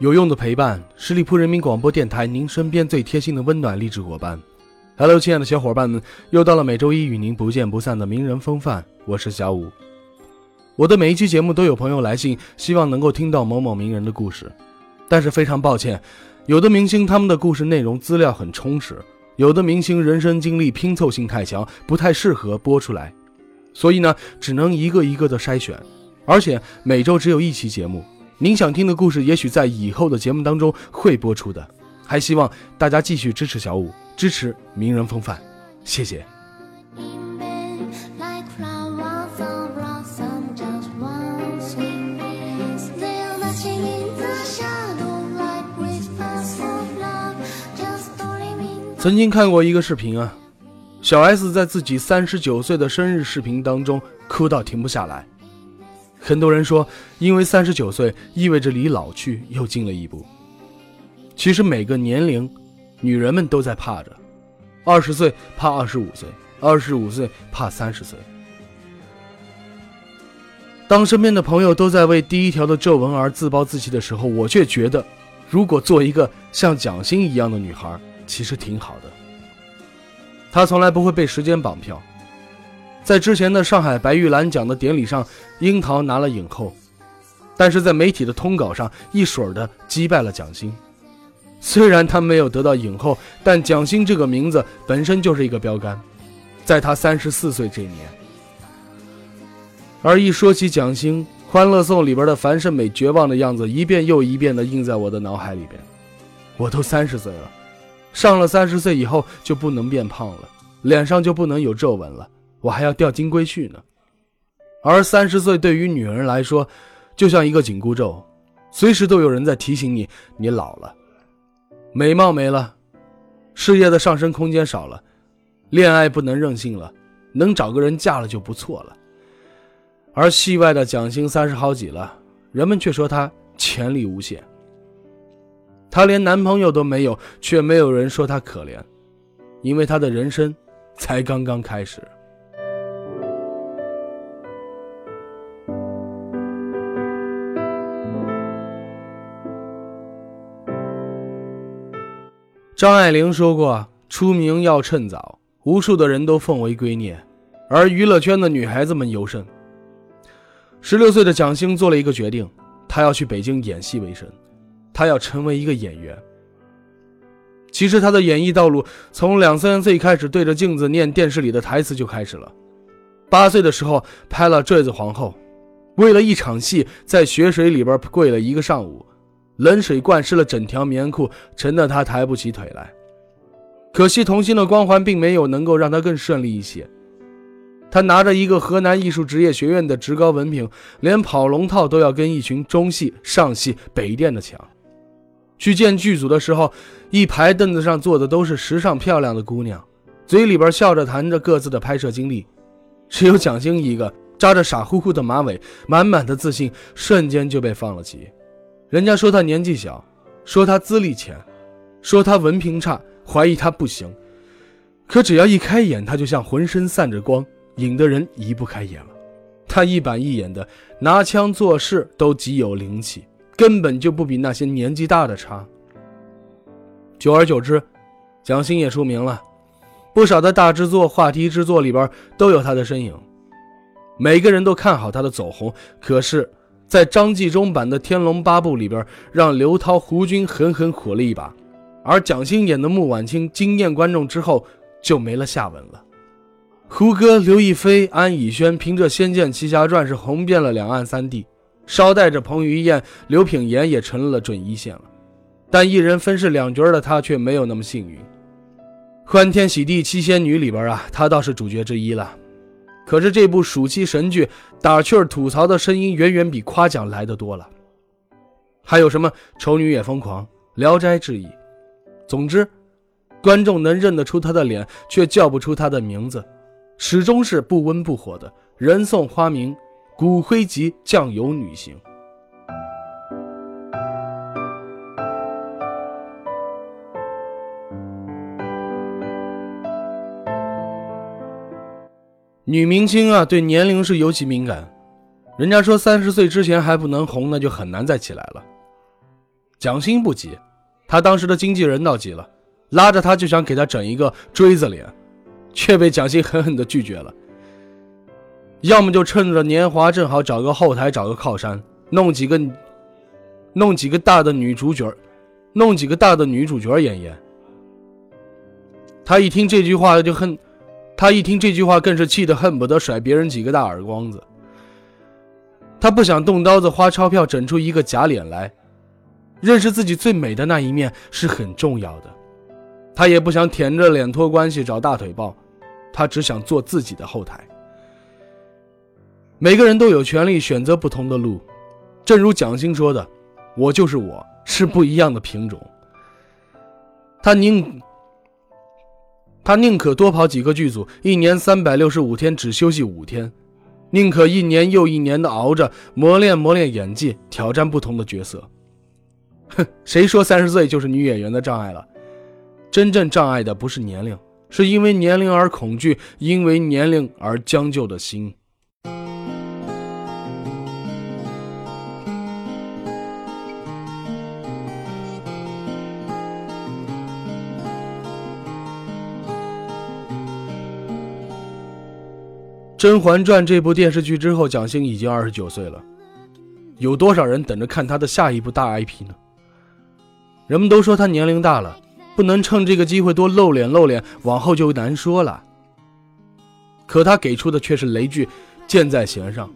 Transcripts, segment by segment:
有用的陪伴，十里铺人民广播电台，您身边最贴心的温暖励志伙伴。Hello，亲爱的小伙伴们，又到了每周一与您不见不散的名人风范，我是小五。我的每一期节目都有朋友来信，希望能够听到某某名人的故事，但是非常抱歉，有的明星他们的故事内容资料很充实，有的明星人生经历拼凑性太强，不太适合播出来，所以呢，只能一个一个的筛选，而且每周只有一期节目。您想听的故事，也许在以后的节目当中会播出的。还希望大家继续支持小五，支持名人风范，谢谢。曾经看过一个视频啊，小 S 在自己三十九岁的生日视频当中哭到停不下来。很多人说，因为三十九岁意味着离老去又近了一步。其实每个年龄，女人们都在怕着：二十岁怕二十五岁，二十五岁怕三十岁。当身边的朋友都在为第一条的皱纹而自暴自弃的时候，我却觉得，如果做一个像蒋欣一样的女孩，其实挺好的。她从来不会被时间绑票。在之前的上海白玉兰奖的典礼上，樱桃拿了影后，但是在媒体的通稿上一水儿的击败了蒋欣。虽然她没有得到影后，但蒋欣这个名字本身就是一个标杆，在她三十四岁这年。而一说起蒋欣，《欢乐颂》里边的樊胜美绝望的样子一遍又一遍的印在我的脑海里边。我都三十岁了，上了三十岁以后就不能变胖了，脸上就不能有皱纹了。我还要掉金龟婿呢，而三十岁对于女人来说，就像一个紧箍咒，随时都有人在提醒你，你老了，美貌没了，事业的上升空间少了，恋爱不能任性了，能找个人嫁了就不错了。而戏外的蒋欣三十好几了，人们却说她潜力无限，她连男朋友都没有，却没有人说她可怜，因为她的人生才刚刚开始。张爱玲说过：“出名要趁早。”无数的人都奉为圭臬，而娱乐圈的女孩子们尤甚。十六岁的蒋欣做了一个决定，她要去北京演戏为生，她要成为一个演员。其实她的演艺道路从两三岁开始对着镜子念电视里的台词就开始了。八岁的时候拍了《坠子皇后》，为了一场戏在雪水里边跪了一个上午。冷水灌湿了整条棉裤，沉得他抬不起腿来。可惜童星的光环并没有能够让他更顺利一些。他拿着一个河南艺术职业学院的职高文凭，连跑龙套都要跟一群中戏、上戏、北电的抢。去见剧组的时候，一排凳子上坐的都是时尚漂亮的姑娘，嘴里边笑着谈着各自的拍摄经历，只有蒋欣一个扎着傻乎乎的马尾，满满的自信瞬间就被放了弃。人家说他年纪小，说他资历浅，说他文凭差，怀疑他不行。可只要一开眼，他就像浑身散着光，引得人移不开眼了。他一板一眼的拿枪做事都极有灵气，根本就不比那些年纪大的差。久而久之，蒋欣也出名了，不少的大制作、话题制作里边都有他的身影。每个人都看好他的走红，可是。在张纪中版的《天龙八部》里边，让刘涛、胡军狠狠火了一把，而蒋欣演的穆婉清惊艳观众之后就没了下文了。胡歌、刘亦菲、安以轩凭着《仙剑奇侠传》是红遍了两岸三地，捎带着彭于晏、刘品言也成了准一线了。但一人分饰两角的他却没有那么幸运，《欢天喜地七仙女》里边啊，他倒是主角之一了。可是这部暑期神剧，打趣儿吐槽的声音远远比夸奖来的多了。还有什么《丑女也疯狂》《聊斋志异》。总之，观众能认得出她的脸，却叫不出她的名字，始终是不温不火的人送花名“骨灰级酱油女星”。女明星啊，对年龄是尤其敏感。人家说三十岁之前还不能红，那就很难再起来了。蒋欣不急，他当时的经纪人倒急了，拉着他就想给他整一个锥子脸，却被蒋欣狠狠地拒绝了。要么就趁着年华正好找个后台，找个靠山，弄几个，弄几个大的女主角，弄几个大的女主角演演。他一听这句话就恨。他一听这句话，更是气得恨不得甩别人几个大耳光子。他不想动刀子花钞票整出一个假脸来，认识自己最美的那一面是很重要的。他也不想舔着脸托关系找大腿抱，他只想做自己的后台。每个人都有权利选择不同的路，正如蒋欣说的：“我就是我，是不一样的品种。”他宁。他宁可多跑几个剧组，一年三百六十五天只休息五天，宁可一年又一年的熬着磨练磨练演技，挑战不同的角色。哼，谁说三十岁就是女演员的障碍了？真正障碍的不是年龄，是因为年龄而恐惧，因为年龄而将就的心。《甄嬛传》这部电视剧之后，蒋欣已经二十九岁了。有多少人等着看她的下一部大 IP 呢？人们都说她年龄大了，不能趁这个机会多露脸露脸，往后就难说了。可她给出的却是雷剧，箭在弦上。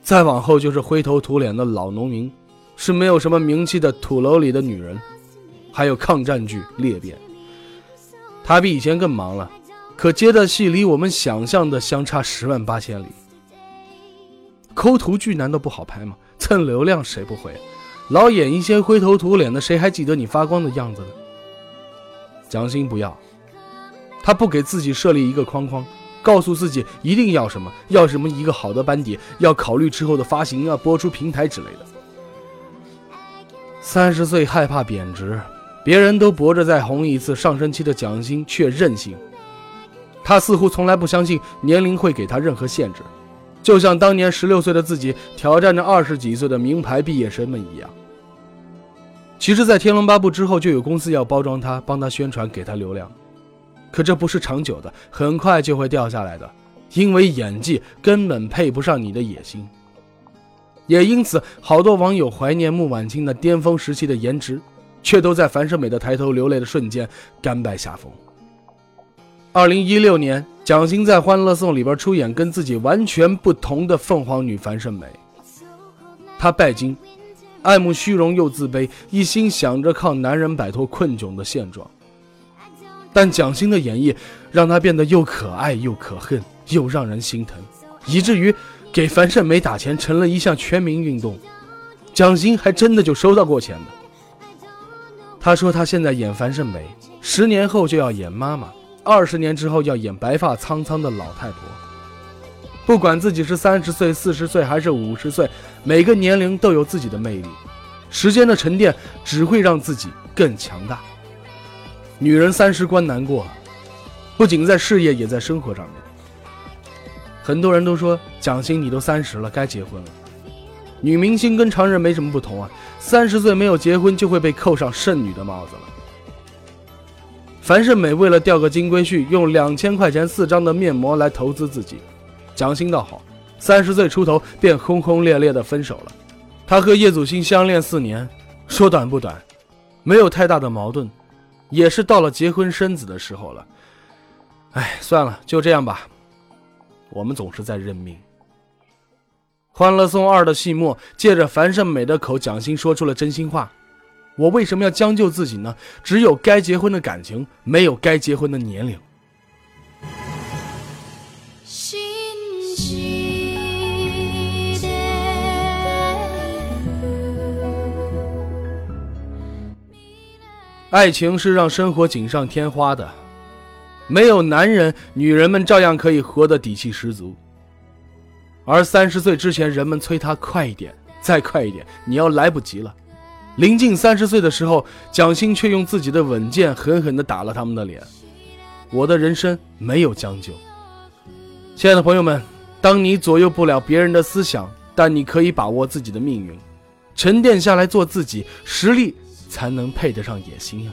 再往后就是灰头土脸的老农民，是没有什么名气的土楼里的女人，还有抗战剧《裂变》。她比以前更忙了。可接的戏离我们想象的相差十万八千里。抠图剧难道不好拍吗？蹭流量谁不会？老演一些灰头土脸的，谁还记得你发光的样子呢？蒋欣不要，他不给自己设立一个框框，告诉自己一定要什么，要什么一个好的班底，要考虑之后的发行啊、播出平台之类的。三十岁害怕贬值，别人都搏着再红一次，上升期的蒋欣却任性。他似乎从来不相信年龄会给他任何限制，就像当年十六岁的自己挑战着二十几岁的名牌毕业生们一样。其实，在《天龙八部》之后，就有公司要包装他，帮他宣传，给他流量。可这不是长久的，很快就会掉下来的，因为演技根本配不上你的野心。也因此，好多网友怀念穆婉清那巅峰时期的颜值，却都在樊胜美的抬头流泪的瞬间甘拜下风。二零一六年，蒋欣在《欢乐颂》里边出演跟自己完全不同的凤凰女樊胜美。她拜金，爱慕虚荣又自卑，一心想着靠男人摆脱困窘的现状。但蒋欣的演绎让她变得又可爱又可恨，又让人心疼，以至于给樊胜美打钱成了一项全民运动。蒋欣还真的就收到过钱的。她说她现在演樊胜美，十年后就要演妈妈。二十年之后要演白发苍苍的老太婆，不管自己是三十岁、四十岁还是五十岁，每个年龄都有自己的魅力。时间的沉淀只会让自己更强大。女人三十关难过，不仅在事业，也在生活上面。很多人都说蒋欣，你都三十了，该结婚了。女明星跟常人没什么不同啊，三十岁没有结婚就会被扣上剩女的帽子了。樊胜美为了钓个金龟婿，用两千块钱四张的面膜来投资自己。蒋欣倒好，三十岁出头便轰轰烈烈的分手了。他和叶祖新相恋四年，说短不短，没有太大的矛盾，也是到了结婚生子的时候了。哎，算了，就这样吧。我们总是在认命。《欢乐颂二》的戏末，借着樊胜美的口，蒋欣说出了真心话。我为什么要将就自己呢？只有该结婚的感情，没有该结婚的年龄。爱情是让生活锦上添花的，没有男人，女人们照样可以活得底气十足。而三十岁之前，人们催他快一点，再快一点，你要来不及了。临近三十岁的时候，蒋欣却用自己的稳健狠狠地打了他们的脸。我的人生没有将就，亲爱的朋友们，当你左右不了别人的思想，但你可以把握自己的命运，沉淀下来做自己，实力才能配得上野心呀。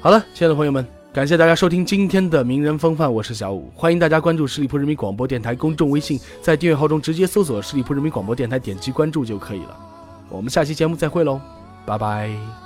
好了，亲爱的朋友们。感谢大家收听今天的名人风范，我是小五，欢迎大家关注十里铺人民广播电台公众微信，在订阅号中直接搜索十里铺人民广播电台，点击关注就可以了。我们下期节目再会喽，拜拜。